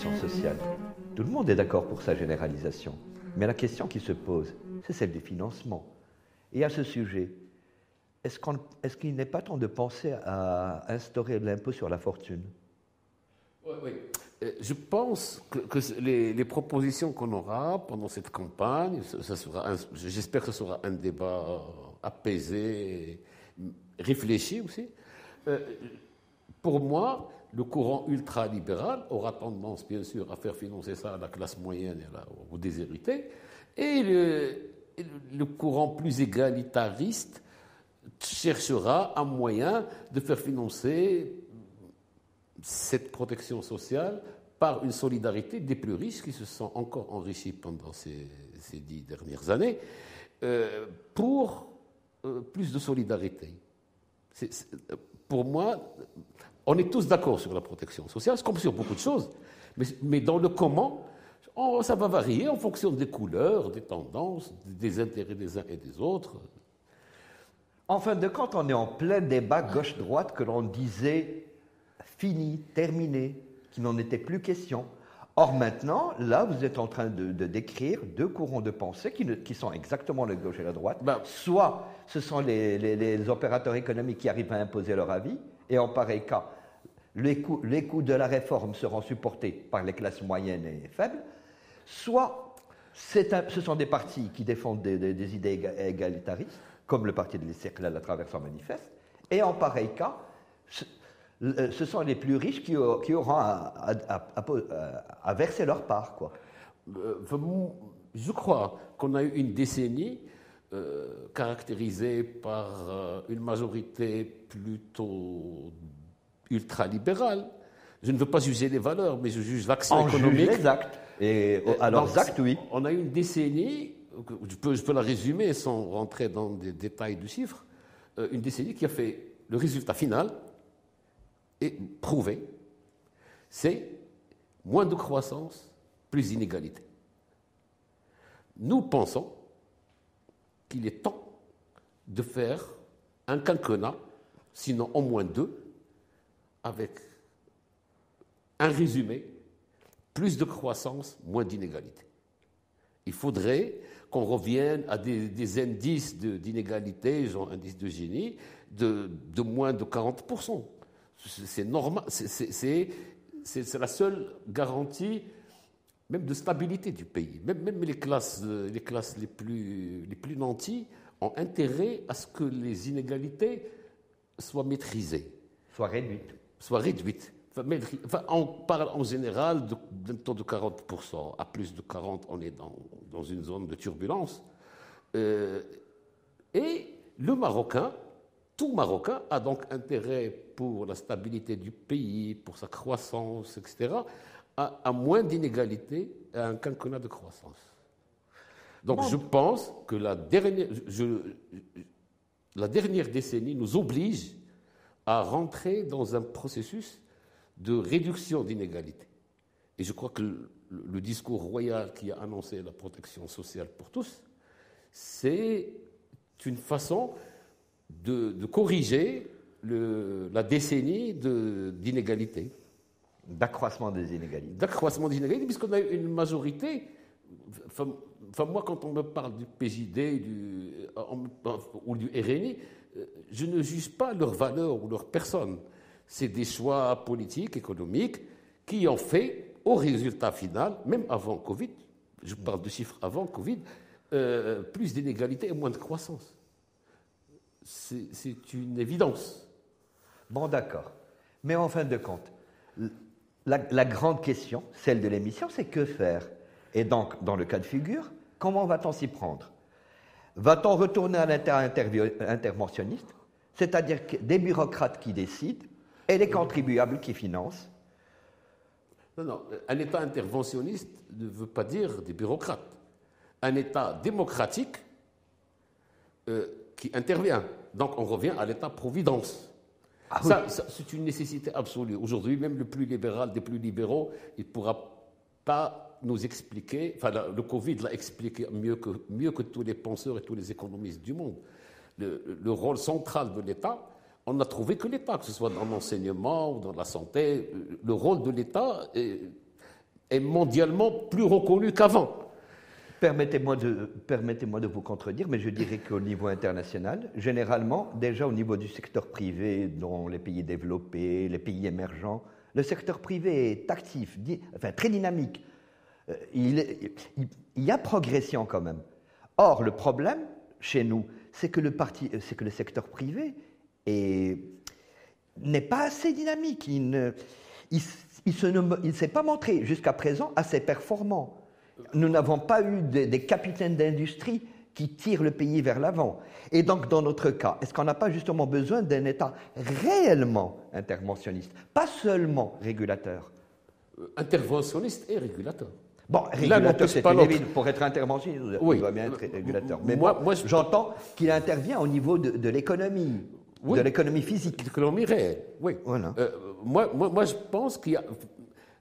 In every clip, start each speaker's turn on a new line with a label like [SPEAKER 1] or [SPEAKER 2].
[SPEAKER 1] Sociale, tout le monde est d'accord pour sa généralisation. Mais la question qui se pose, c'est celle des financements. Et à ce sujet, est-ce qu'il n'est pas temps de penser à instaurer l'impôt sur la fortune?
[SPEAKER 2] Oui, oui. Euh, je pense que, les, propositions qu'on aura pendant cette campagne, j'espère que ce sera un débat apaisé, réfléchi aussi. Euh, pour moi, le courant ultralibéral aura tendance, bien sûr, à faire financer ça à la classe moyenne et aux déshérités. Et le, courant plus égalitariste cherchera un moyen de faire financer cette protection sociale par une solidarité des plus riches qui se sont encore enrichis pendant ces, dix dernières années euh, pour euh, plus de solidarité. pour moi, on est tous d'accord sur la protection sociale, comme sur beaucoup de choses, mais, dans le comment, ça va varier en fonction des couleurs, des tendances, des intérêts des uns et des autres.
[SPEAKER 1] En fin de compte, on est en plein débat gauche-droite que l'on disait fini, terminé, qu'il n'en était plus question. Or maintenant, là, vous êtes en train de, décrire deux courants de pensée qui, sont exactement la gauche et la droite. Ben, Soit ce sont les, les, opérateurs économiques qui arrivent à imposer leur avis, et en pareil cas, les coûts, de la réforme seront supportés par les classes moyennes et faibles, soit ce sont des partis qui défendent des, idées égalitaristes, comme le parti de l'Istiklal à travers son manifeste, et en pareil cas, ce, sont les plus riches qui, auront à, verser leur part. Quoi.
[SPEAKER 2] Euh, je crois qu'on a eu une décennie euh, caractérisée par euh, une majorité plutôt ultralibéral. Je ne veux pas juger les valeurs, mais je juge l'action économique.
[SPEAKER 1] les actes. Et euh, alors, actes, oui.
[SPEAKER 2] On a eu une décennie, je peux, je peux la résumer sans rentrer dans des détails du chiffre, euh, une décennie qui a fait le résultat final et prouvé, c'est moins de croissance, plus d'inégalité. Nous pensons qu'il est temps de faire un quinquennat, sinon au moins deux, avec un résumé, plus de croissance, moins d'inégalité. Il faudrait qu'on revienne à des, indices d'inégalité, genre indice de génie, de, moins de 40%. C'est normal, c'est la seule garantie même de stabilité du pays. Même, les, classes, les classes les plus, les plus nantis ont intérêt à ce que les inégalités soient maîtrisées.
[SPEAKER 1] Soient réduites
[SPEAKER 2] soit réduite. Enfin, on parle en général d'un taux de 40%. À plus de 40%, on est dans, dans une zone de turbulence. Euh, et le Marocain, tout Marocain, a donc intérêt pour la stabilité du pays, pour sa croissance, etc., à, moins d'inégalités, à un quinquennat de croissance. Donc je pense que la dernière, la dernière décennie nous oblige à rentrer dans un processus de réduction d'inégalités. Et je crois que le, discours royal qui a annoncé la protection sociale pour tous, c'est une façon de, corriger la décennie d'inégalités.
[SPEAKER 1] D'accroissement des inégalités.
[SPEAKER 2] D'accroissement des inégalités, puisqu'on a une majorité. Enfin, moi, quand on me parle du PJD du, ou du RNI, euh, je ne juge pas leur valeur ou leur personne. C'est des choix politiques, économiques, qui ont fait, au résultat final, même avant Covid, je parle de chiffres avant Covid, euh, plus d'inégalités et moins de croissance. C'est une évidence.
[SPEAKER 1] Bon, d'accord. Mais en fin de compte, la, grande question, celle de l'émission, c'est que faire? Et donc, dans le cas de figure, comment va-t-on s'y prendre? Va-t-on retourner à l'État interventionniste, c'est-à-dire des bureaucrates qui décident et les contribuables qui financent?
[SPEAKER 2] Non, non. Un État interventionniste ne veut pas dire des bureaucrates. Un État démocratique euh, qui intervient. Donc on revient à l'État-providence. Ah ça, c'est une nécessité absolue. Aujourd'hui, même le plus libéral des plus libéraux, il ne pourra pas nous expliquer, enfin le Covid l'a expliqué mieux que, mieux que tous les penseurs et tous les économistes du monde, le, rôle central de l'État, on a trouvé que l'État, que ce soit dans l'enseignement ou dans la santé, le rôle de l'État est, est mondialement plus reconnu qu'avant.
[SPEAKER 1] Permettez-moi de, vous contredire, mais je dirais qu'au niveau international, généralement, déjà au niveau du secteur privé, dans les pays développés, les pays émergents, le secteur privé est actif, enfin très dynamique. Euh, il, il, y a progression quand même. Or, le problème chez nous, c'est que, le que le secteur privé n'est pas assez dynamique. Il ne, il, ne s'est pas montré jusqu'à présent assez performant. Nous n'avons pas eu des capitaines d'industrie qui tirent le pays vers l'avant. Et donc, dans notre cas, est-ce qu'on n'a pas justement besoin d'un État réellement interventionniste, pas seulement régulateur?
[SPEAKER 2] Euh, Interventionniste et régulateur.
[SPEAKER 1] Bon, régulateur, c'est une Pour être interventionniste, oui. il doit bien être régulateur. Mais moi, moi j'entends qu'il intervient au niveau de, l'économie, de l'économie physique. De
[SPEAKER 2] l'économie réelle, oui. Voilà. Euh, moi, moi, moi, je pense qu'il y a...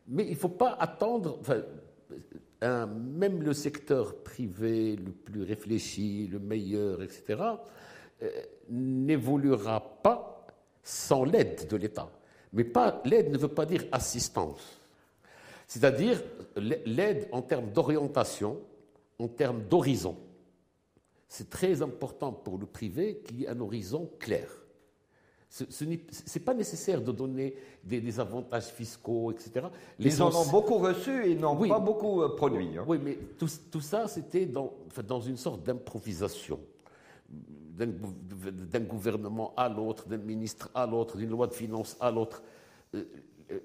[SPEAKER 2] Mais il ne faut pas attendre... Enfin, même le secteur privé le plus réfléchi, le meilleur, etc., euh, n'évoluera pas sans l'aide de l'État. Mais l'aide ne veut pas dire assistance. C'est-à-dire l'aide en termes d'orientation, en termes d'horizon. C'est très important pour le privé qu'il y ait un horizon clair. Ce, n'est pas nécessaire de donner des, avantages fiscaux, etc.
[SPEAKER 1] Les Ils en ont beaucoup reçu et n'ont pas beaucoup euh, produit.
[SPEAKER 2] Hein. Oui, mais tout, ça, c'était dans, dans, une sorte d'improvisation d'un gouvernement à l'autre, d'un ministre à l'autre, d'une loi de finances à l'autre. Euh,
[SPEAKER 1] euh,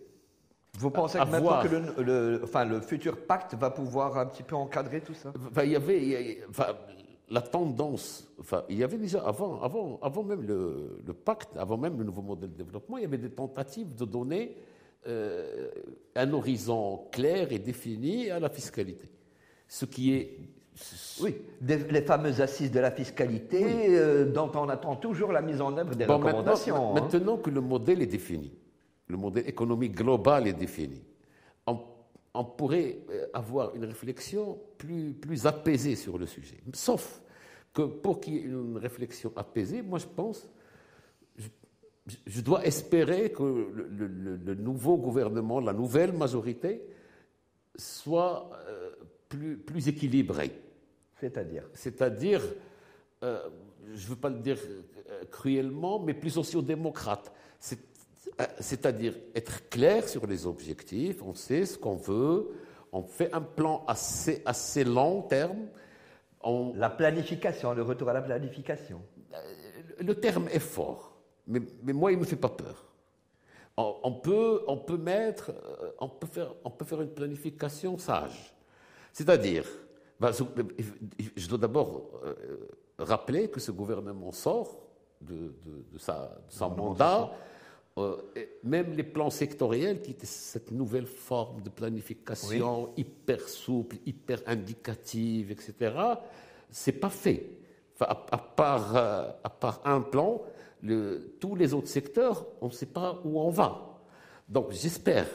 [SPEAKER 1] Vous pensez que maintenant que le, enfin, le futur pacte va pouvoir un petit peu encadrer tout ça?
[SPEAKER 2] Il y avait, la tendance, enfin, il y avait déjà, avant, avant, avant même le, pacte, avant même le nouveau modèle de développement, il y avait des tentatives de donner euh, un horizon clair et défini à la fiscalité. Ce qui est.
[SPEAKER 1] Oui, les fameuses assises de la fiscalité euh, dont on attend toujours la mise en œuvre des recommandations.
[SPEAKER 2] Maintenant, hein. maintenant, que le modèle est défini, le modèle économique global est défini, on, on pourrait euh, avoir une réflexion plus, plus apaisée sur le sujet. Sauf que pour qu'il y ait une réflexion apaisée, moi je pense, je, dois espérer que le, nouveau gouvernement, la nouvelle majorité, soit euh, plus, plus équilibré.
[SPEAKER 1] C'est-à-dire?
[SPEAKER 2] C'est-à-dire, euh, je ne veux pas le dire cruellement, mais plus sociodémocrate. C'est-à-dire être clair sur les objectifs, on sait ce qu'on veut, on fait un plan assez, assez long terme
[SPEAKER 1] la planification, le retour à la planification. Euh,
[SPEAKER 2] le terme est fort, mais, moi, il ne me fait pas peur. On, peut, on, peut mettre, euh, on, peut faire, on peut faire une planification sage. C'est-à-dire, bah, je dois d'abord euh, rappeler que ce gouvernement sort de, de, sa, son mandat. Même les plans sectoriels, qui étaient cette nouvelle forme de planification hyper souple, hyper indicative, etc., c'est pas fait. à, part, euh, à, part, un plan, tous les autres secteurs, on ne sait pas où on va. Donc j'espère,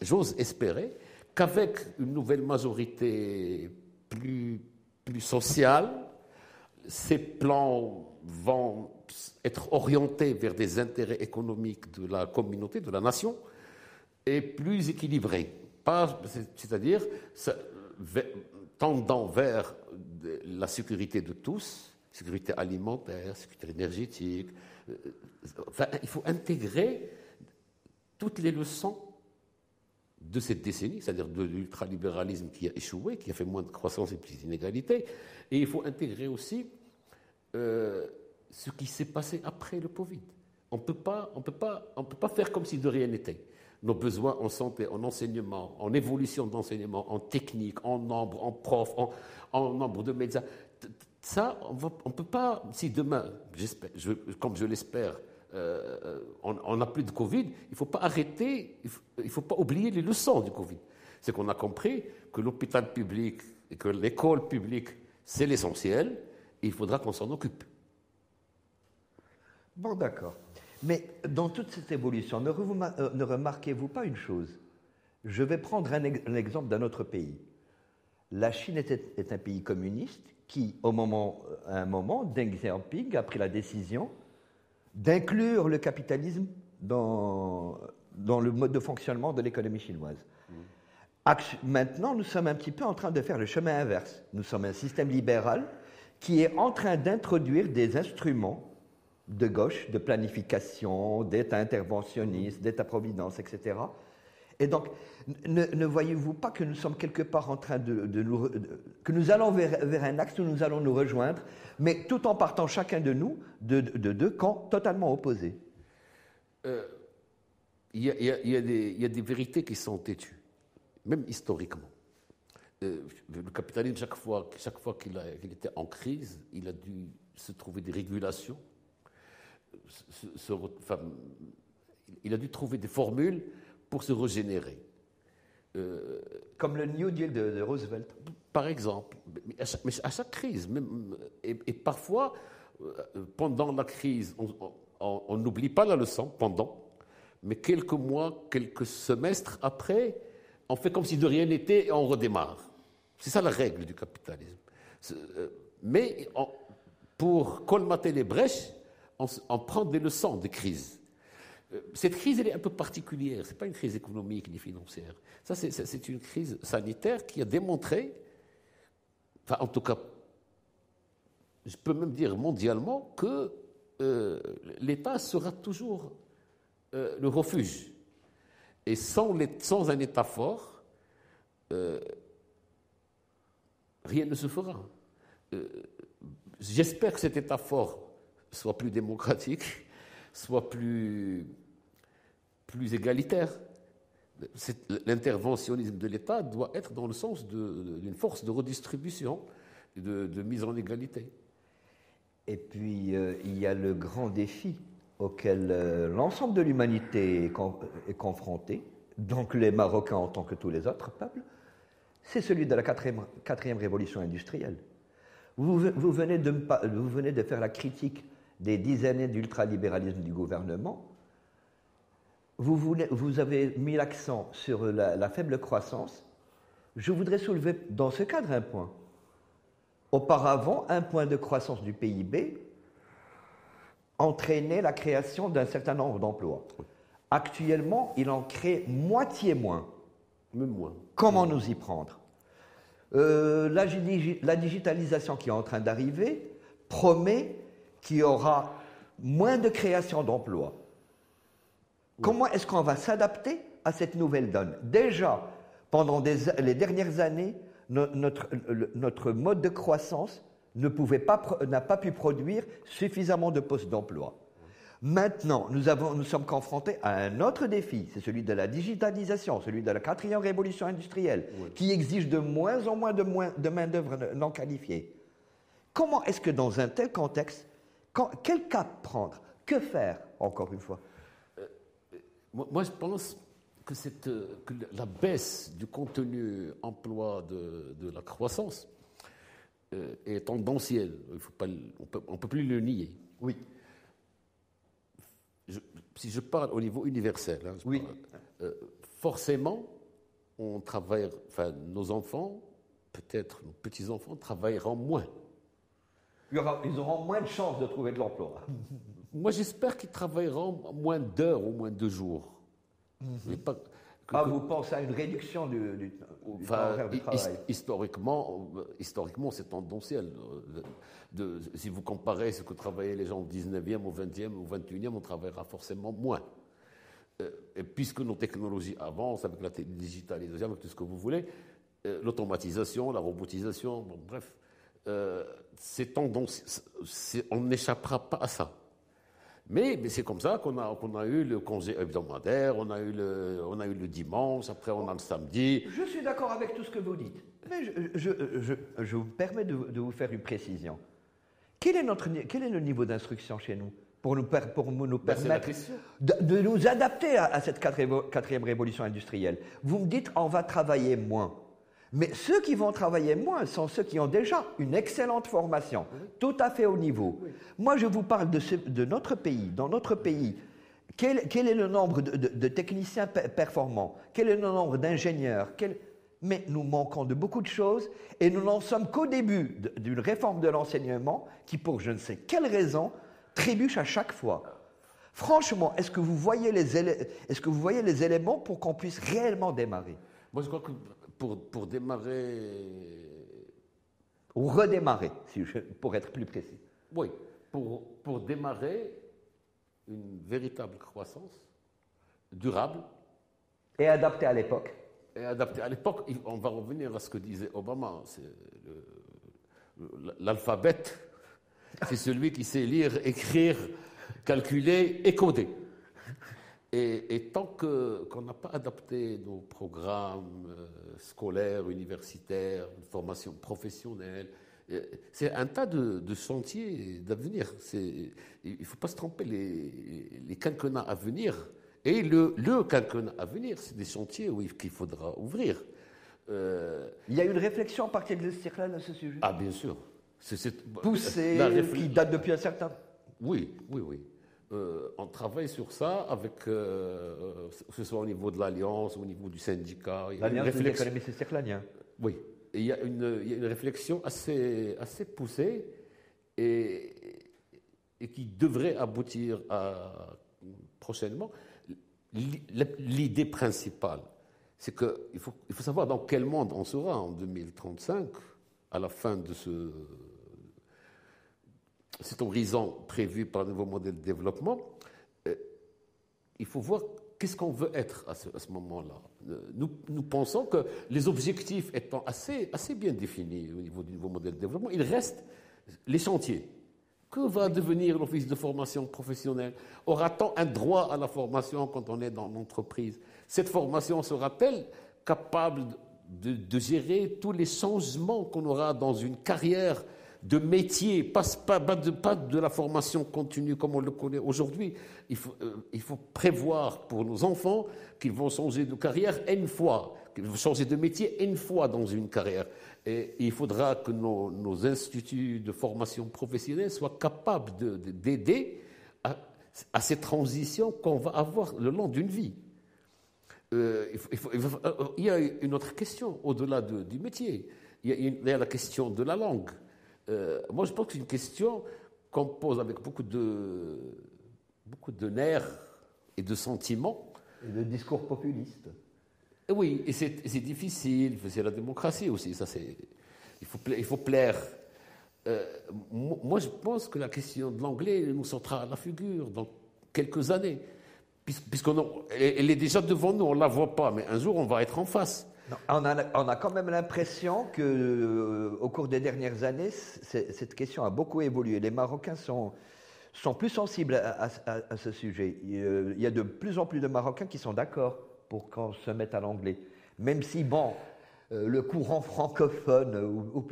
[SPEAKER 2] j'ose espérer qu'avec une nouvelle majorité plus, plus sociale, ces plans vont être orientés vers des intérêts économiques de la communauté, de la nation, et plus équilibrés. C'est-à-dire tendant vers la sécurité de tous, sécurité alimentaire, sécurité énergétique. Euh, il faut intégrer toutes les leçons de cette décennie, c'est-à-dire de l'ultralibéralisme qui a échoué, qui a fait moins de croissance et plus d'inégalités, et il faut intégrer aussi euh, ce qui s'est passé après le Covid. On ne peut pas faire comme si de rien n'était nos besoins en santé, en enseignement, en évolution d'enseignement, en technique, en nombre, en profs, en, nombre de médecins. Ça, on ne peut pas, si demain, comme je l'espère, euh, on n'a plus de Covid, il ne faut pas arrêter, il ne faut, pas oublier les leçons du Covid. C'est qu'on a compris que l'hôpital public et que l'école publique, c'est l'essentiel, il faudra qu'on s'en occupe.
[SPEAKER 1] Bon, d'accord. Mais dans toute cette évolution, ne, euh, remarquez-vous pas une chose? Je vais prendre un, exemple d'un autre pays. La Chine est, un pays communiste qui, au moment, à un moment, Deng Xiaoping a pris la décision d'inclure le capitalisme dans, dans le mode de fonctionnement de l'économie chinoise. Maintenant, nous sommes un petit peu en train de faire le chemin inverse. Nous sommes un système libéral qui est en train d'introduire des instruments de gauche, de planification, d'État interventionniste, d'État-providence, etc. Et donc, ne, voyez-vous pas que nous sommes quelque part en train de, nous, que nous allons vers, un axe où nous allons nous rejoindre, mais tout en partant chacun de nous de, deux camps totalement opposés?
[SPEAKER 2] Il y, a des vérités qui sont têtues même historiquement. Euh, le capitalisme, chaque fois, chaque fois qu'il était en crise, il a dû se trouver des régulations. il a dû trouver des formules pour se régénérer.
[SPEAKER 1] Euh, Comme le New Deal de, Roosevelt.
[SPEAKER 2] Par exemple. Mais à chaque, crise, même, et, parfois, euh, pendant la crise, on n'oublie pas la leçon, pendant, mais quelques mois, quelques semestres après, on fait comme si de rien n'était et on redémarre. C'est ça la règle du capitalisme. Euh, mais pour colmater les brèches, on, prend des leçons de crise. Euh, cette crise, elle est un peu particulière. Ce n'est pas une crise économique ni financière. Ça, c'est une crise sanitaire qui a démontré, enfin, en tout cas, je peux même dire mondialement, que euh, l'État sera toujours le refuge et sans, un État fort, rien ne se fera. Euh, j'espère que cet État fort soit plus démocratique, soit plus, égalitaire. L'interventionnisme de l'État doit être dans le sens d'une force de redistribution, de, mise en égalité.
[SPEAKER 1] Et puis, euh, il y a le grand défi auquel euh, l'ensemble de l'humanité est, confronté, donc les Marocains en tant que tous les autres peuples, c'est celui de la quatrième, révolution industrielle. Vous, venez de, faire la critique des dix années d'ultralibéralisme du gouvernement. Vous, avez mis l'accent sur la, faible croissance. Je voudrais soulever dans ce cadre un point. Auparavant, un point de croissance du PIB entraîner la création d'un certain nombre d'emplois. Actuellement, il en crée moitié moins.
[SPEAKER 2] Même moins.
[SPEAKER 1] Comment nous y prendre? Euh, la, la, digitalisation qui est en train d'arriver promet qu'il y aura moins de création d'emplois. Comment est-ce qu'on va s'adapter à cette nouvelle donne? Déjà, pendant les dernières années, notre, notre mode de croissance pas, n'a pas pu produire suffisamment de postes d'emploi. Maintenant, nous, avons, nous sommes confrontés à un autre défi, c'est celui de la digitalisation, celui de la quatrième révolution industrielle, qui exige de moins en moins de, moins de main-d'œuvre non qualifiée. Comment est-ce que dans un tel contexte, quel cap prendre? Que faire, encore une fois? Euh,
[SPEAKER 2] Moi, je pense que, cette, que, la baisse du contenu emploi de, de la croissance euh, est tendanciel. Il faut pas, on ne peut plus le nier.
[SPEAKER 1] Oui.
[SPEAKER 2] Si je parle au niveau universel, hein,
[SPEAKER 1] oui.
[SPEAKER 2] Euh, forcément, on travaille, enfin, nos enfants, peut-être nos petits-enfants, travailleront moins.
[SPEAKER 1] ils auront moins de chances de trouver de l'emploi.
[SPEAKER 2] Moi, j'espère qu'ils travailleront moins d'heures ou moins de jours.
[SPEAKER 1] Mhm. Mais pas, ah, vous pensez à une réduction du, du, travail
[SPEAKER 2] Historiquement, historiquement c'est tendanciel. De, si vous comparez ce que travaillaient les gens au 19e, au 20e, au 21e, on travaillera forcément moins. Euh, et puisque nos technologies avancent avec la digitalisation, avec tout ce que vous voulez, euh, l'automatisation, la robotisation, bref, euh, c'est tendance, on n'échappera pas à ça. Mais, mais c'est comme ça qu'on a, qu'on a eu le congé hebdomadaire, on a, eu le, on a eu le dimanche, après on a le samedi.
[SPEAKER 1] Je suis d'accord avec tout ce que vous dites. Mais je, je, je, vous permets de, de, vous faire une précision. Quel est, notre, quel est le niveau d'instruction chez nous pour nous, pour nous ben, permettre de, de, nous adapter à, à cette quatrième révolution industrielle? Vous me dites on va travailler moins. Mais ceux qui vont travailler moins sont ceux qui ont déjà une excellente formation, tout à fait au niveau. Moi, je vous parle de, notre pays. Dans notre pays, quel, est le nombre de, techniciens performants? Quel est le nombre d'ingénieurs? Mais nous manquons de beaucoup de choses et nous n'en sommes qu'au début d'une réforme de l'enseignement qui, pour je ne sais quelle raison, trébuche à chaque fois. Franchement, est-ce que, vous voyez les est-ce que vous voyez les éléments pour qu'on puisse réellement démarrer?
[SPEAKER 2] Moi, je crois que pour, pour démarrer.
[SPEAKER 1] Ou redémarrer, si je, pour être plus précis.
[SPEAKER 2] Oui, pour, pour démarrer une véritable croissance durable.
[SPEAKER 1] Et adaptée à l'époque.
[SPEAKER 2] Et adaptée à l'époque, on va revenir à ce que disait Obama. L'alphabet, c'est celui qui sait lire, écrire, calculer et coder. Et, tant qu'on n'a pas adapté nos programmes euh, scolaires, universitaires, formation professionnelle, euh, c'est un tas de, de chantiers d'avenir. Il ne faut pas se tromper, les, les quinquennats à venir et le, le quinquennat à venir, c'est des chantiers qu'il faudra ouvrir.
[SPEAKER 1] Euh, Il y a une réflexion à partir de là à ce sujet?
[SPEAKER 2] Ah, bien sûr.
[SPEAKER 1] C'est poussée qui date depuis un certain temps.
[SPEAKER 2] Oui, oui, oui. Euh, on travaille sur ça avec, euh, que ce soit au niveau de l'Alliance, au niveau du syndicat.
[SPEAKER 1] L'Alliance des économistes circlaniens.
[SPEAKER 2] Oui. il, y a une, il y a une réflexion assez, assez poussée et, et qui devrait aboutir à, prochainement. L'idée principale, c'est qu'il faut, il faut savoir dans quel monde on sera en 2035, à la fin de ce, cet horizon prévu par le nouveau modèle de développement, euh, il faut voir qu'est-ce qu'on veut être à ce, moment-là. Euh, nous, nous, pensons que les objectifs étant assez, assez bien définis au niveau du nouveau modèle de développement, il reste les chantiers. Que va devenir l'office de formation professionnelle? Aura-t-on un droit à la formation quand on est dans l'entreprise? Cette formation sera-t-elle capable de, de, gérer tous les changements qu'on aura dans une carrière de métier, pas, pas, de, la formation continue comme on le connaît aujourd'hui. Il faut, euh, il faut prévoir pour nos enfants qu'ils vont changer de carrière une fois, qu'ils vont changer de métier une fois dans une carrière. Et il faudra que nos, instituts de formation professionnelle soient capables d'aider à, à, ces transitions qu'on va avoir le long d'une vie. Euh, euh, il, y a une autre question au-delà du métier. Il y, a, la question de la langue. Euh, moi, je pense que c'est une question qu'on pose avec beaucoup de, beaucoup de nerfs et de sentiments.
[SPEAKER 1] Et de discours populistes.
[SPEAKER 2] oui, et c'est difficile, c'est la démocratie aussi, ça c'est. Il faut, il faut plaire. Euh, moi, je pense que la question de l'anglais nous sortira à la figure dans quelques années. Puisqu'elle est déjà devant nous, on ne la voit pas, mais un jour on va être en face
[SPEAKER 1] on, a, quand même l'impression que, euh, au cours des dernières années, cette question a beaucoup évolué. Les Marocains sont, sont plus sensibles à, ce sujet. Il y a de plus en plus de Marocains qui sont d'accord pour qu'on se mette à l'anglais. Même si, bon, euh, le courant francophone, ou,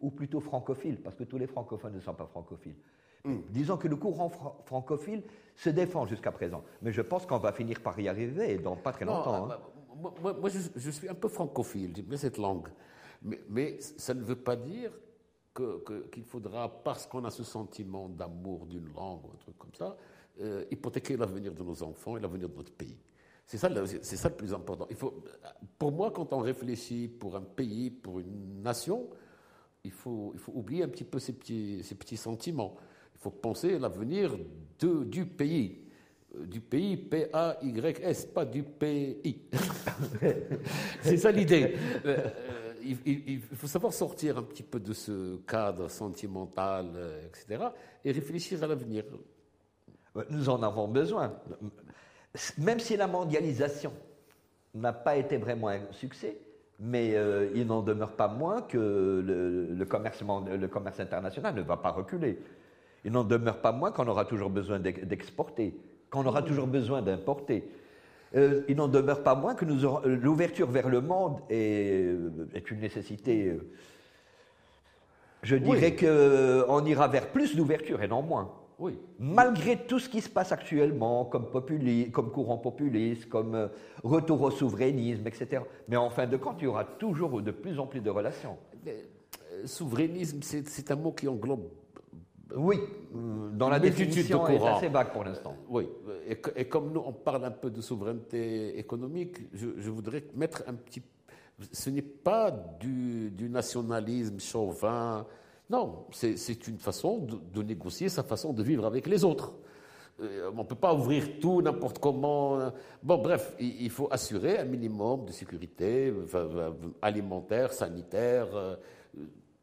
[SPEAKER 1] ou, plutôt francophile, parce que tous les francophones ne sont pas francophiles, hmm. Disons que le courant francophile se défend jusqu'à présent. Mais je pense qu'on va finir par y arriver dans pas très longtemps.
[SPEAKER 2] Hein. Bah, moi, je, suis un peu francophile, j'aime cette langue. Mais, ça ne veut pas dire qu'il faudra, parce qu'on a ce sentiment d'amour d'une langue ou un truc comme ça, euh, hypothéquer l'avenir de nos enfants et l'avenir de notre pays. C'est ça, ça le plus important. Il faut, pour moi, quand on réfléchit pour un pays, pour une nation, il faut, il faut oublier un petit peu ces petits, ces petits sentiments. Il faut penser à l'avenir du pays du pays P-A-Y-S, pas du pays. c'est ça l'idée. Euh, euh, il, faut savoir sortir un petit peu de ce cadre sentimental, etc., et réfléchir à l'avenir.
[SPEAKER 1] Nous en avons besoin. Même si la mondialisation n'a pas été vraiment un succès, mais il n'en demeure pas moins que le commerce international ne va pas reculer. Il n'en demeure pas moins qu'on aura toujours besoin d'exporter qu'on aura toujours besoin d'importer. Euh, il n'en demeure pas moins que l'ouverture vers le monde est, euh, est une nécessité. Euh, je dirais qu'on ira vers plus d'ouverture et non moins.
[SPEAKER 2] Oui.
[SPEAKER 1] Malgré tout ce qui se passe actuellement, comme, comme courant populiste, comme retour au souverainisme, etc. Mais en fin de compte, il y aura toujours de plus en plus de relations.
[SPEAKER 2] souverainisme, c'est un mot qui englobe
[SPEAKER 1] oui, dans la définition, de est assez vague pour l'instant.
[SPEAKER 2] Oui, et, comme nous, on parle un peu de souveraineté économique, je, voudrais mettre un petit... Ce n'est pas du, nationalisme chauvin, non, c'est une façon de, négocier sa façon de vivre avec les autres. Euh, on ne peut pas ouvrir tout n'importe comment. Bon, bref, il, faut assurer un minimum de sécurité alimentaire, sanitaire, euh,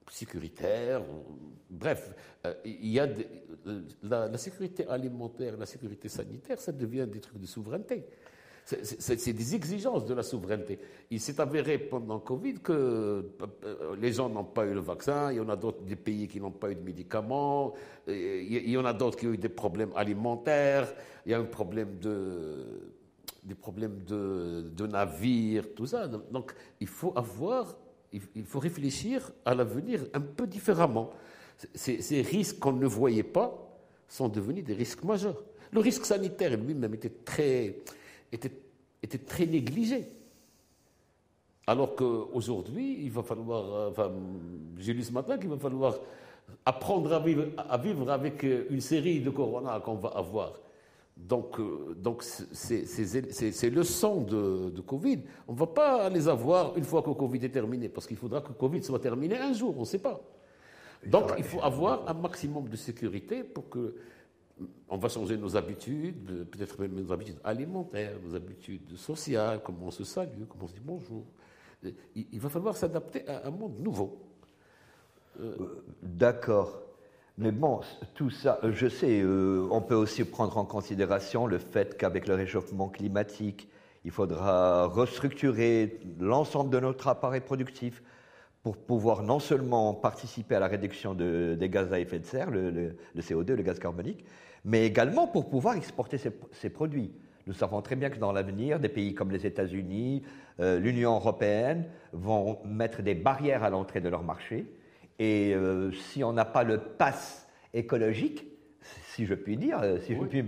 [SPEAKER 2] sécuritaire. Bref, euh, il y a la, la, sécurité alimentaire, la sécurité sanitaire, ça devient des trucs de souveraineté. C'est des exigences de la souveraineté. Il s'est avéré pendant Covid que euh, les gens n'ont pas eu le vaccin, il y en a d'autres des pays qui n'ont pas eu de médicaments, il y en a d'autres qui ont eu des problèmes alimentaires, il y a un problème de, des problèmes de navires, tout ça. Donc il faut avoir, il faut réfléchir à l'avenir un peu différemment. Ces, risques qu'on ne voyait pas sont devenus des risques majeurs. Le risque sanitaire lui-même était très était, était très négligé. Alors qu'aujourd'hui, il va falloir, euh, j'ai lu ce matin qu'il va falloir apprendre à vivre, à vivre, avec euh, une série de corona qu'on va avoir. Donc, euh, donc ces, ces, leçons de, de, Covid, on ne va pas les avoir une fois que Covid est terminé, parce qu'il faudra que Covid soit terminé un jour, on ne sait pas. Donc, il faut avoir un maximum de sécurité pour que on va changer nos habitudes, peut-être même nos habitudes alimentaires, nos habitudes sociales, comment on se salue, comment on se dit bonjour. Il, va falloir s'adapter à un monde nouveau.
[SPEAKER 1] Euh, d'accord. Mais bon, tout ça, euh, je sais, euh, on peut aussi prendre en considération le fait qu'avec le réchauffement climatique, il faudra restructurer l'ensemble de notre appareil productif pour pouvoir non seulement participer à la réduction des gaz à effet de serre, le CO2, le gaz carbonique, mais également pour pouvoir exporter ces, produits. Nous savons très bien que dans l'avenir, des pays comme les États-Unis, euh, l'Union européenne vont mettre des barrières à l'entrée de leur marché. Et euh, si on n'a pas le pass écologique, si je puis dire, euh, si je puis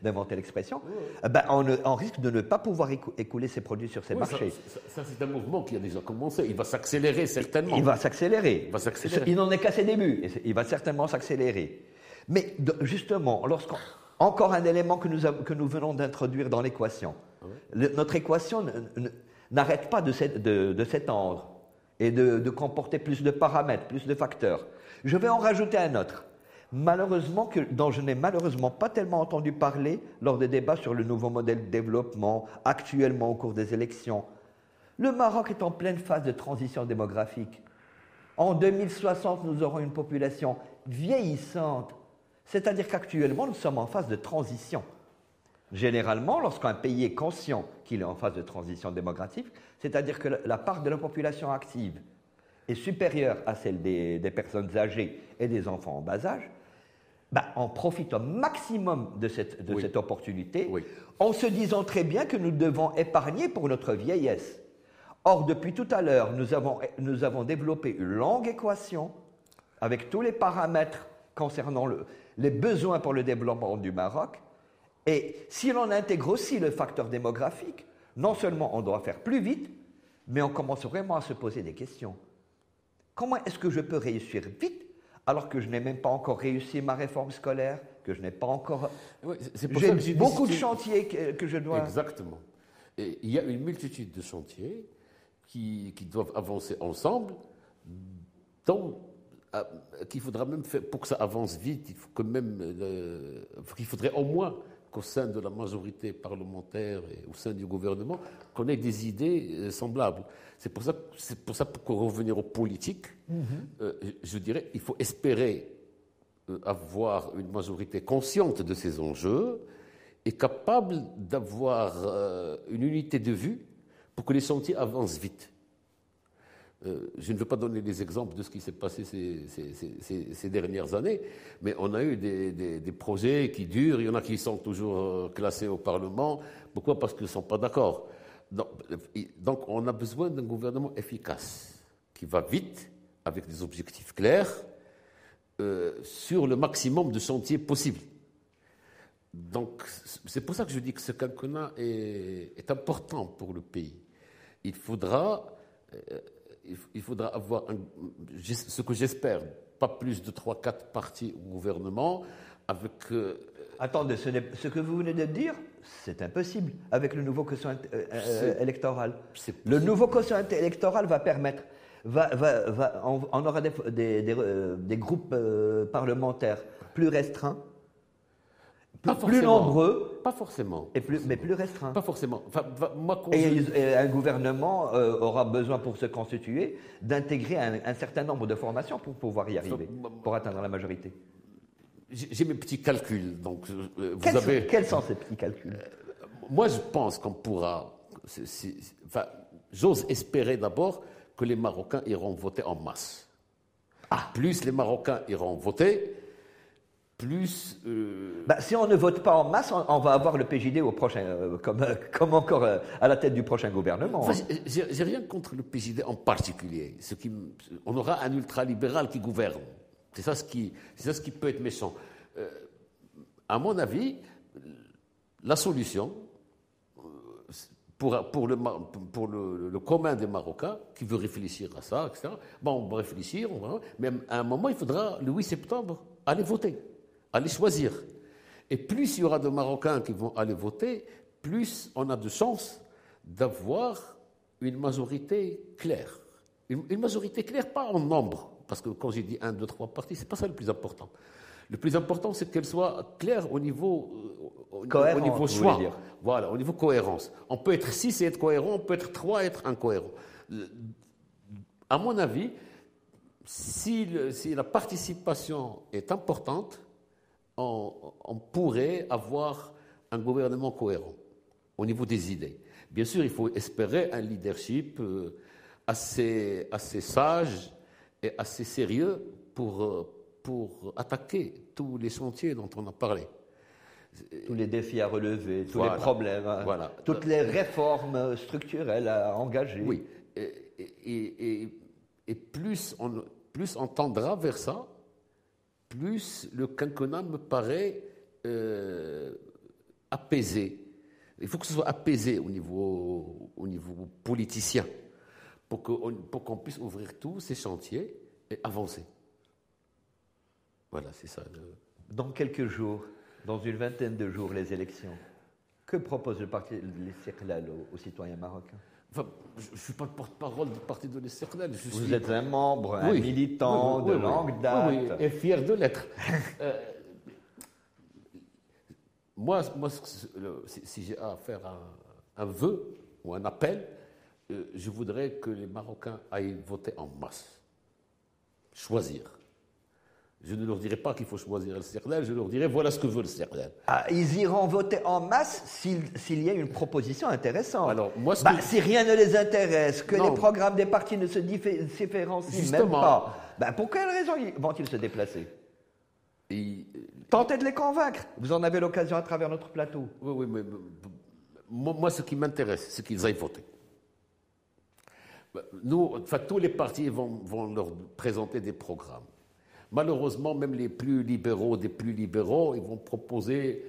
[SPEAKER 1] d'inventer l'expression, ben on, risque de ne pas pouvoir écouler ces produits sur ces marchés.
[SPEAKER 2] Ça, c'est un mouvement qui a déjà commencé. Il va s'accélérer certainement.
[SPEAKER 1] Il va s'accélérer. Il va s'accélérer. Il n'en est qu'à ses débuts. il va certainement s'accélérer. Mais justement, lorsqu'on, encore un élément que nous, que nous venons d'introduire dans l'équation. Ah notre équation n'arrête pas de, s'étendre et de, comporter plus de paramètres, plus de facteurs. Je vais en rajouter un autre, malheureusement dont je n'ai malheureusement pas tellement entendu parler lors des débats sur le nouveau modèle de développement actuellement au cours des élections. Le Maroc est en pleine phase de transition démographique. En 2060, nous aurons une population vieillissante c'est-à-dire qu'actuellement, nous sommes en phase de transition. Généralement, lorsqu'un pays est conscient qu'il est en phase de transition démographique, c'est-à-dire que la part de la population active est supérieure à celle des, personnes âgées et des enfants en bas âge, ben, on profite au maximum de cette, opportunité en se disant très bien que nous devons épargner pour notre vieillesse. Or, depuis tout à l'heure, nous avons, nous avons développé une longue équation avec tous les paramètres concernant le, les besoins pour le développement du Maroc. Et si l'on intègre aussi le facteur démographique, non seulement on doit faire plus vite, mais on commence vraiment à se poser des questions. Comment est-ce que je peux réussir vite alors que je n'ai même pas encore réussi ma réforme scolaire, que je n'ai pas encore... J'ai beaucoup de chantiers que, je dois...
[SPEAKER 2] Exactement. Et il y a une multitude de chantiers qui, qui doivent avancer ensemble dans ah, qu'il faudra même faire, pour que ça avance vite, il faut que même, euh, qu'il faudrait au moins qu'au sein de la majorité parlementaire et au sein du gouvernement, qu'on ait des idées euh, semblables. C'est pour ça, c'est pour ça, pour revenir aux politiques, mhm. euh, je dirais, il faut espérer avoir une majorité consciente de ces enjeux et capable d'avoir une unité de vue pour que les chantiers avancent vite. Euh, je ne veux pas donner des exemples de ce qui s'est passé ces, dernières années, mais on a eu des, projets qui durent, il y en a qui sont toujours euh, classés au Parlement. Pourquoi? Parce qu'ils ne sont pas d'accord. Donc, donc, on a besoin d'un gouvernement efficace, qui va vite, avec des objectifs clairs, euh, sur le maximum de chantiers possibles. Donc, c'est pour ça que je dis que ce quinquennat est important pour le pays. Il faudra il faudra avoir ce que j'espère, pas plus de 3-4 partis au gouvernement avec. Euh,
[SPEAKER 1] Attendez, ce, que vous venez de dire, c'est impossible avec le nouveau quotient euh, euh, électoral. Le nouveau quotient électoral va permettre. Va, va, on, aura des, des, groupes parlementaires plus restreints. Plus,
[SPEAKER 2] Pas
[SPEAKER 1] plus
[SPEAKER 2] forcément.
[SPEAKER 1] nombreux,
[SPEAKER 2] Pas forcément.
[SPEAKER 1] et plus, mais plus restreints.
[SPEAKER 2] Pas forcément. Enfin, moi,
[SPEAKER 1] Et,
[SPEAKER 2] je-
[SPEAKER 1] ils- et un gouvernement euh, aura besoin pour se constituer d'intégrer un, un certain nombre de formations pour pouvoir y arriver, pour atteindre la majorité.
[SPEAKER 2] j'ai mes petits calculs. Donc, euh, vous
[SPEAKER 1] Quels,
[SPEAKER 2] avez.
[SPEAKER 1] sont, quels sont ces petits calculs?
[SPEAKER 2] Moi, je pense qu'on pourra. enfin, j'ose espérer d'abord que les Marocains iront voter en masse. Plus les Marocains iront voter, plus. euh,
[SPEAKER 1] Bah, Si on ne vote pas en masse, on, on va avoir le PJD au prochain, euh, comme, euh, comme encore à la tête du prochain gouvernement.
[SPEAKER 2] Enfin, j'ai- rien contre le PJD en particulier. Ce qui, m- on aura un ultralibéral qui gouverne. C'est ça ce qui, ça ce qui peut être méchant. À mon avis, la solution pour, pour, le, Ma- pour le, le commun des Marocains qui veut réfléchir à ça, etc. Bon, on va réfléchir, on va- mais à un moment, il faudra, le 8 septembre, aller voter, aller choisir. Et plus il y aura de Marocains qui vont aller voter, plus on a de chances d'avoir une majorité claire. Une, une majorité claire, pas en nombre, parce que quand j'ai dit 1, 2, 3 partis, c'est pas ça le plus important. Le plus important, c'est qu'elle soit claire au niveau, euh, au,
[SPEAKER 1] Cohérente,
[SPEAKER 2] au niveau
[SPEAKER 1] vous
[SPEAKER 2] choix. Voilà, au niveau cohérence. On peut être 6 et être cohérent, on peut être 3 et être incohérent. Euh, À mon avis, si, le- si la participation est importante, on, on pourrait avoir un gouvernement cohérent au niveau des idées. Bien sûr, il faut espérer un leadership euh, assez, assez sage et assez sérieux pour, euh, pour attaquer tous les chantiers dont on a parlé.
[SPEAKER 1] tous les défis à relever, tous
[SPEAKER 2] Voilà.
[SPEAKER 1] les problèmes, hein,
[SPEAKER 2] Voilà.
[SPEAKER 1] toutes les réformes structurelles à engager.
[SPEAKER 2] Oui. Et, et- et- et plus, on, plus on tendra vers ça, plus le quinquennat me paraît euh, apaisé. Il faut que ce soit apaisé au niveau, au politicien pour qu'on puisse ouvrir tous ces chantiers et avancer. Voilà, c'est ça.
[SPEAKER 1] Dans quelques jours, dans une vingtaine de jours, les élections. Que propose le parti l'Istiqlal aux, aux citoyens marocains?
[SPEAKER 2] Enfin, je ne suis pas le porte-parole du parti de je
[SPEAKER 1] Vous
[SPEAKER 2] suis-
[SPEAKER 1] êtes un membre, un militant
[SPEAKER 2] Oui, oui,
[SPEAKER 1] de longue
[SPEAKER 2] oui.
[SPEAKER 1] date.
[SPEAKER 2] Et fier de l'être. Euh, moi, moi, le- si, si j'ai à faire un, un vœu ou un appel, euh, je voudrais que les Marocains aillent voter en masse. Choisir. Je ne leur dirai pas qu'il faut choisir le CERDEL, je leur dirai voilà ce que veut le CERDEL.
[SPEAKER 1] Ah, ils iront voter en masse s'il y a une proposition intéressante.
[SPEAKER 2] Alors, moi, ce
[SPEAKER 1] Bah,
[SPEAKER 2] que-
[SPEAKER 1] Si rien ne les intéresse, que
[SPEAKER 2] Non.
[SPEAKER 1] les programmes des partis ne se diffé- différencient même pas, bah, pour quelle raison ils- vont-ils se déplacer?
[SPEAKER 2] Et,
[SPEAKER 1] Tentez de les convaincre. Vous en avez l'occasion à travers notre plateau.
[SPEAKER 2] Oui, oui, mais moi, ce qui m'intéresse, c'est qu'ils aillent voter. Bah, Nous, enfin, tous les partis vont, vont leur présenter des programmes. Malheureusement, même les plus libéraux des plus libéraux, ils vont proposer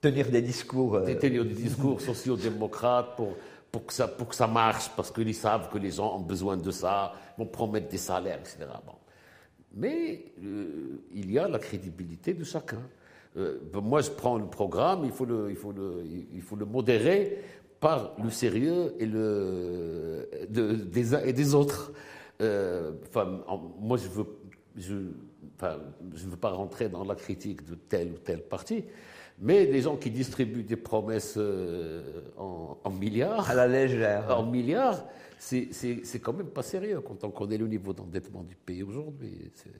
[SPEAKER 1] Tenir des discours. euh,
[SPEAKER 2] tenir des discours sociaux-démocrates pour, pour, que ça, pour que ça marche, parce qu'ils savent que les gens ont besoin de ça, ils vont promettre des salaires, etc. Bon. Mais euh, il y a la crédibilité de chacun. Euh, ben, moi, je prends le programme, il faut le, il faut le, il faut le modérer par le sérieux et le, de- des uns et des autres. Euh, enfin, en- moi, je veux, je, enfin, je ne veux pas rentrer dans la critique de tel ou tel parti, mais les gens qui distribuent des promesses euh, en, en milliards,
[SPEAKER 1] à la légère.
[SPEAKER 2] en milliards, c'est quand même pas sérieux quand on connaît le niveau d'endettement du pays aujourd'hui. Euh,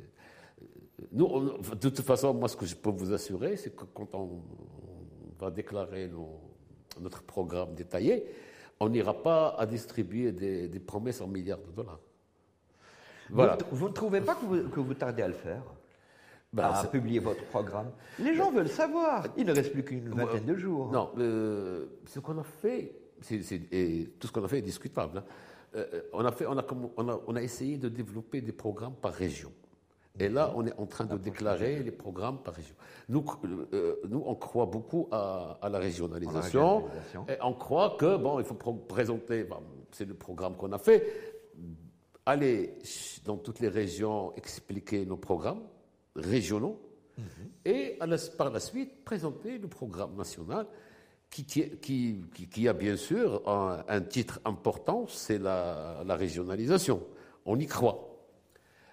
[SPEAKER 2] Nous, on- de toute façon, moi, ce que je peux vous assurer, c'est que quand on, on va déclarer nos- notre programme détaillé, on n'ira pas à distribuer des, des promesses en milliards de dollars. Voilà.
[SPEAKER 1] Vous, ne trouvez pas que vous, que vous tardez à le faire
[SPEAKER 2] Ben,
[SPEAKER 1] À publier votre programme Les gens veulent savoir. Il ne reste plus qu'une vingtaine de jours.
[SPEAKER 2] Non, euh, ce qu'on a fait, et tout ce qu'on a fait est discutable. hein. Euh, on, a fait, on, a, on, a, on a essayé de développer des programmes par région. Et là, on est en train de déclarer les programmes par région. Nous, euh, nous on croit beaucoup à, à la régionalisation.
[SPEAKER 1] régionalisation.
[SPEAKER 2] Et on croit que, bon, il faut présenter, c'est le programme qu'on a fait, aller dans toutes les régions expliquer nos programmes régionaux et à la- par la suite présenter le programme national qui, qui, qui- qui- qui a bien sûr un, un titre important, c'est la, la régionalisation. On y croit.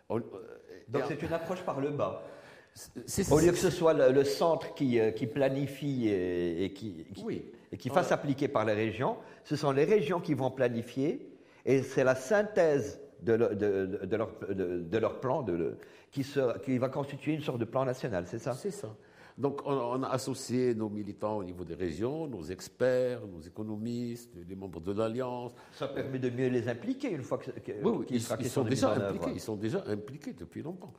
[SPEAKER 2] On- euh,
[SPEAKER 1] Donc
[SPEAKER 2] et-
[SPEAKER 1] c'est une approche par le bas. Au lieu que ce soit le, centre qui, qui, planifie et, qui, et qui fasse appliquer par les régions, ce sont les régions qui vont planifier et c'est la synthèse de, de, leur, de leur, plan qui, qui va constituer une sorte de plan national, c'est ça?
[SPEAKER 2] C'est ça. Donc, on, a associé nos militants au niveau des régions, nos experts, nos économistes, les membres de l'Alliance.
[SPEAKER 1] Ça permet de mieux les impliquer une fois que,
[SPEAKER 2] oui, ils, sont déjà impliqués. Ils sont déjà impliqués depuis longtemps.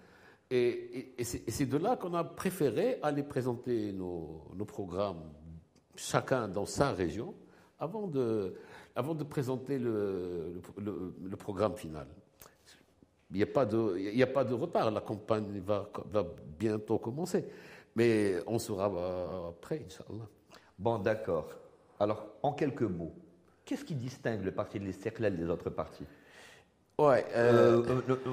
[SPEAKER 2] Et, c'est de là qu'on a préféré aller présenter nos, programmes, chacun dans sa région, avant de, avant de présenter le, le, programme final. Il n'y a, pas de, il a pas de retard. La campagne va, va bientôt commencer. Mais on sera euh, prêt, Inch'Allah.
[SPEAKER 1] Bon, d'accord. Alors, en quelques mots, qu'est-ce qui distingue le parti de l'Istiklal des autres partis?
[SPEAKER 2] Ouais,
[SPEAKER 1] euh, euh,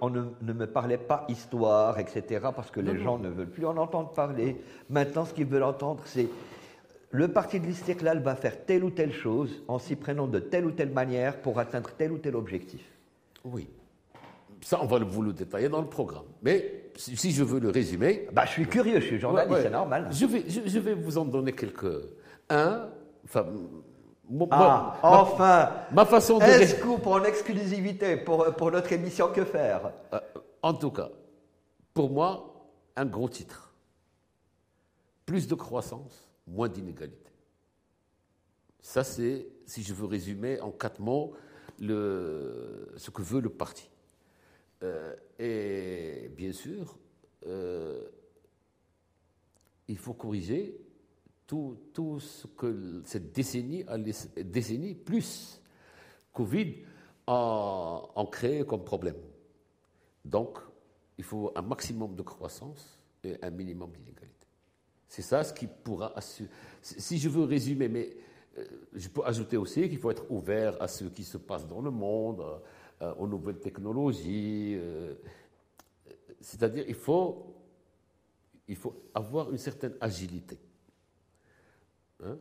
[SPEAKER 1] on ne, me parlait pas histoire, etc., parce que les gens ne veulent plus en entendre parler. Maintenant, ce qu'ils veulent entendre, c'est le parti de l'Istiklal va faire telle ou telle chose en s'y prenant de telle ou telle manière pour atteindre tel ou tel objectif.
[SPEAKER 2] Oui. Ça, on va vous le détailler dans le programme. Mais si je veux le résumer.
[SPEAKER 1] Bah, je suis curieux, je suis journaliste, c'est normal.
[SPEAKER 2] Je vais, je, vais vous en donner quelques. Un, enfin.
[SPEAKER 1] ah, enfin
[SPEAKER 2] Ma façon de.
[SPEAKER 1] Est-ce en exclusivité pour, pour notre émission Que faire?
[SPEAKER 2] Euh, En tout cas, pour moi, un gros titre. Plus de croissance, moins d'inégalité. Ça, c'est, si je veux résumer en quatre mots, ce que veut le parti. Euh, et bien sûr, euh, il faut corriger tout, tout, ce que cette décennie, décennie plus Covid a, a, créé comme problème. Donc, il faut un maximum de croissance et un minimum d'inégalité. C'est ça ce qui pourra. Si je veux résumer, mais euh, je peux ajouter aussi qu'il faut être ouvert à ce qui se passe dans le monde, euh, aux nouvelles technologies. Euh, c'est-à-dire il faut, il faut avoir une certaine agilité. Hein.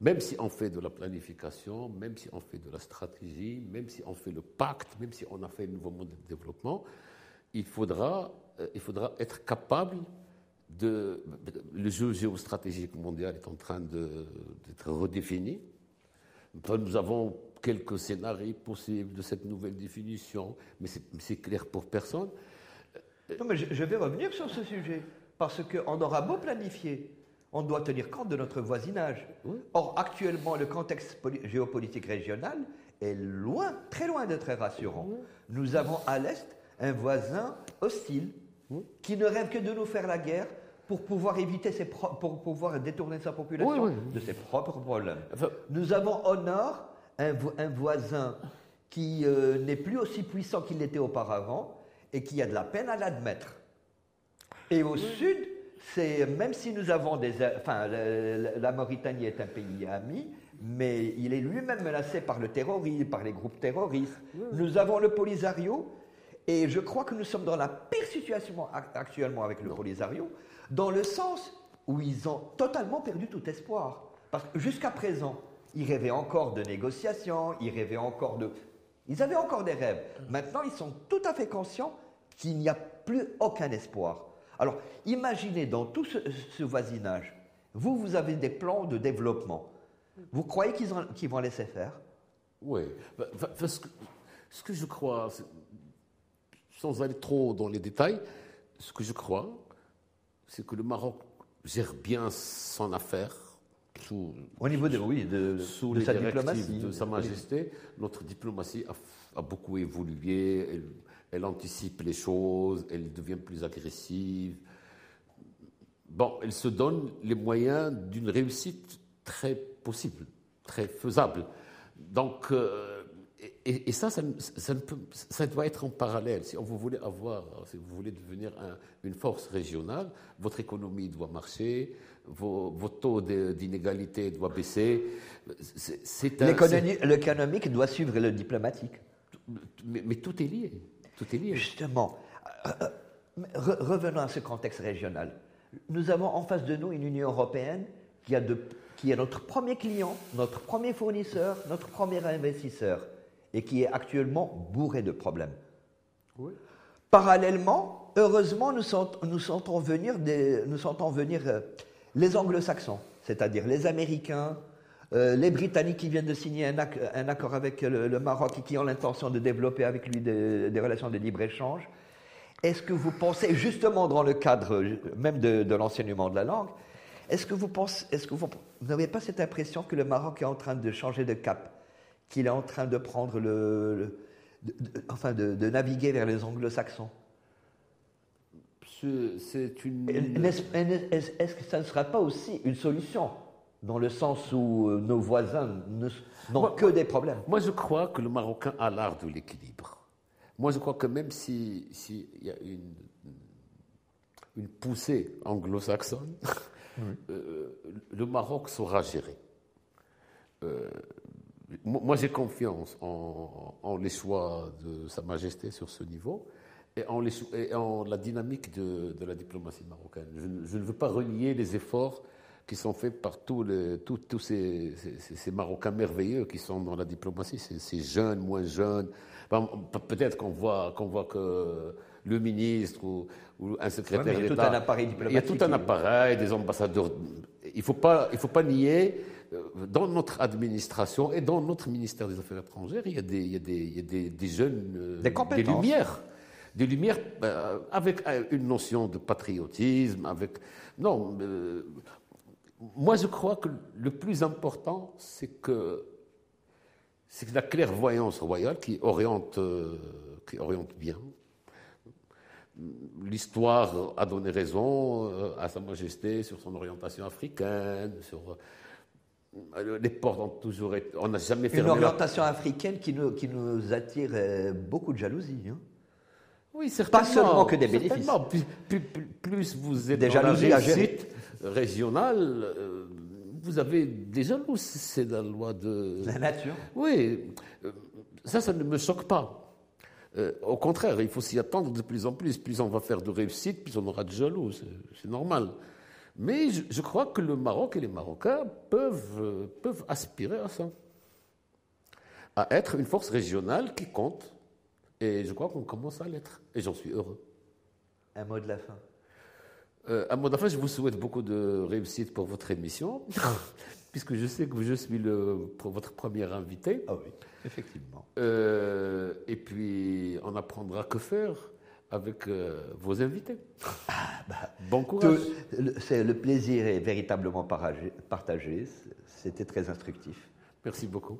[SPEAKER 2] Même si on fait de la planification, même si on fait de la stratégie, même si on fait le pacte, même si on a fait un nouveau mode de développement, il faudra, il faudra être capable de... Le jeu géostratégique mondial est en train d'être redéfini. Nous avons quelques scénarios possibles de cette nouvelle définition, mais c'est clair pour personne.
[SPEAKER 1] Non, mais je, vais revenir sur ce sujet, parce qu'on aura beau planifier, on doit tenir compte de notre voisinage. Or, actuellement, le contexte géopolitique régional est loin, très loin d'être rassurant. Nous avons à l'Est un voisin hostile qui ne rêve que de nous faire la guerre pour pouvoir éviter ses pour pouvoir détourner sa population de ses propres problèmes. Nous avons au nord un, voisin qui euh, n'est plus aussi puissant qu'il l'était auparavant et qui a de la peine à l'admettre. Et au sud, c'est même si nous avons des, enfin, la, Mauritanie est un pays ami, mais il est lui-même menacé par le terrorisme, par les groupes terroristes. Nous avons le Polisario, et je crois que nous sommes dans la pire situation actuellement avec le Polisario, dans le sens où ils ont totalement perdu tout espoir. Parce que jusqu'à présent, ils rêvaient encore de négociations, ils rêvaient encore de... Ils avaient encore des rêves. Maintenant, ils sont tout à fait conscients qu'il n'y a plus aucun espoir. Alors, imaginez dans tout ce, voisinage, vous, vous avez des plans de développement. Vous croyez qu'ils vont laisser faire?
[SPEAKER 2] Oui. Bah, ce, que, je crois, sans aller trop dans les détails, ce que je crois, c'est que le Maroc gère bien son affaire sous,
[SPEAKER 1] Au niveau de, oui, de,
[SPEAKER 2] sous les sa diplomatie. de Sa Majesté, notre diplomatie a, beaucoup évolué, elle, anticipe les choses, elle devient plus agressive. Bon, elle se donne les moyens d'une réussite très possible, très faisable. Donc, euh, et, ça, ça, ça, doit être en parallèle. Si vous voulez avoir, si vous voulez devenir une force régionale, votre économie doit marcher, vos, taux d'inégalité doivent baisser.
[SPEAKER 1] L'économique doit suivre le diplomatique.
[SPEAKER 2] Mais, tout est lié. Tout est lié.
[SPEAKER 1] Justement, euh, euh, revenons à ce contexte régional. Nous avons en face de nous une Union européenne qui, a de, qui est notre premier client, notre premier fournisseur, notre premier investisseur, et qui est actuellement bourré de problèmes. Parallèlement, heureusement, nous, nous sentons venir, des, nous sentons venir euh, les anglo-saxons, c'est-à-dire les Américains, euh, les Britanniques qui viennent de signer un, accord avec le, Maroc et qui ont l'intention de développer avec lui des, relations de libre-échange. Est-ce que vous pensez, justement dans le cadre même de, l'enseignement de la langue, est-ce que vous pensez, est-ce que vous n'avez pas cette impression que le Maroc est en train de changer de cap, qu'il est en train de prendre le, enfin de, naviguer vers les anglo-saxons
[SPEAKER 2] C'est une.
[SPEAKER 1] Est-ce que ça ne sera pas aussi une solution dans le sens où euh, nos voisins n'ont que des problèmes?
[SPEAKER 2] Moi, je crois que le Marocain a l'art de l'équilibre. Moi, je crois que même s'il si y a une, une poussée anglo-saxonne, euh, le Maroc saura gérer. Euh, moi, j'ai confiance en, les choix de Sa Majesté sur ce niveau et en, les, et en la dynamique de, de, la diplomatie marocaine. Je, je, ne veux pas renier les efforts qui sont faits par tous, les, tous, tous ces, ces, Marocains merveilleux qui sont dans la diplomatie, ces, jeunes, moins jeunes. Peut-être qu'on voit, qu'on voit que le ministre ou, un secrétaire d'État.
[SPEAKER 1] Il y a tout un appareil diplomatique.
[SPEAKER 2] Il y a tout un appareil, des ambassadeurs. Il ne faut, pas, il faut pas nier, dans notre administration et dans notre ministère des Affaires étrangères, il y a des, il y a des, il y a des, des jeunes.
[SPEAKER 1] Euh, des
[SPEAKER 2] lumières. Des lumières euh, avec une notion de patriotisme, avec. Non, moi, je crois que le plus important, c'est que c'est la clairvoyance royale qui oriente, euh, qui oriente bien. L'histoire a donné raison euh, à Sa Majesté sur son orientation africaine, sur euh, les portes ont toujours été. On n'a jamais fait
[SPEAKER 1] une orientation africaine qui nous, qui nous attire beaucoup de jalousie. Hein.
[SPEAKER 2] Oui, certainement.
[SPEAKER 1] Pas seulement que des bénéfices.
[SPEAKER 2] Plus, plus, vous êtes des dans la réussite, régionale, euh, vous avez des jaloux, c'est la loi de...
[SPEAKER 1] La nature.
[SPEAKER 2] Oui, euh, ça, ça ne me choque pas. Euh, au contraire, il faut s'y attendre de plus en plus. Plus on va faire de réussite, plus on aura de jaloux, c'est normal. Mais je, crois que le Maroc et les Marocains peuvent, peuvent aspirer à ça. À être une force régionale qui compte. Et je crois qu'on commence à l'être. Et j'en suis heureux.
[SPEAKER 1] Un mot de la fin.
[SPEAKER 2] Euh, à mon enfin, je vous souhaite beaucoup de réussite pour votre émission, puisque je sais que je suis le, votre premier invité.
[SPEAKER 1] Ah oui, effectivement.
[SPEAKER 2] Euh, et puis, on apprendra que faire avec euh, vos invités.
[SPEAKER 1] Ah, bah,
[SPEAKER 2] bon courage.
[SPEAKER 1] Le plaisir est véritablement partagé. C'était très instructif.
[SPEAKER 2] Merci beaucoup.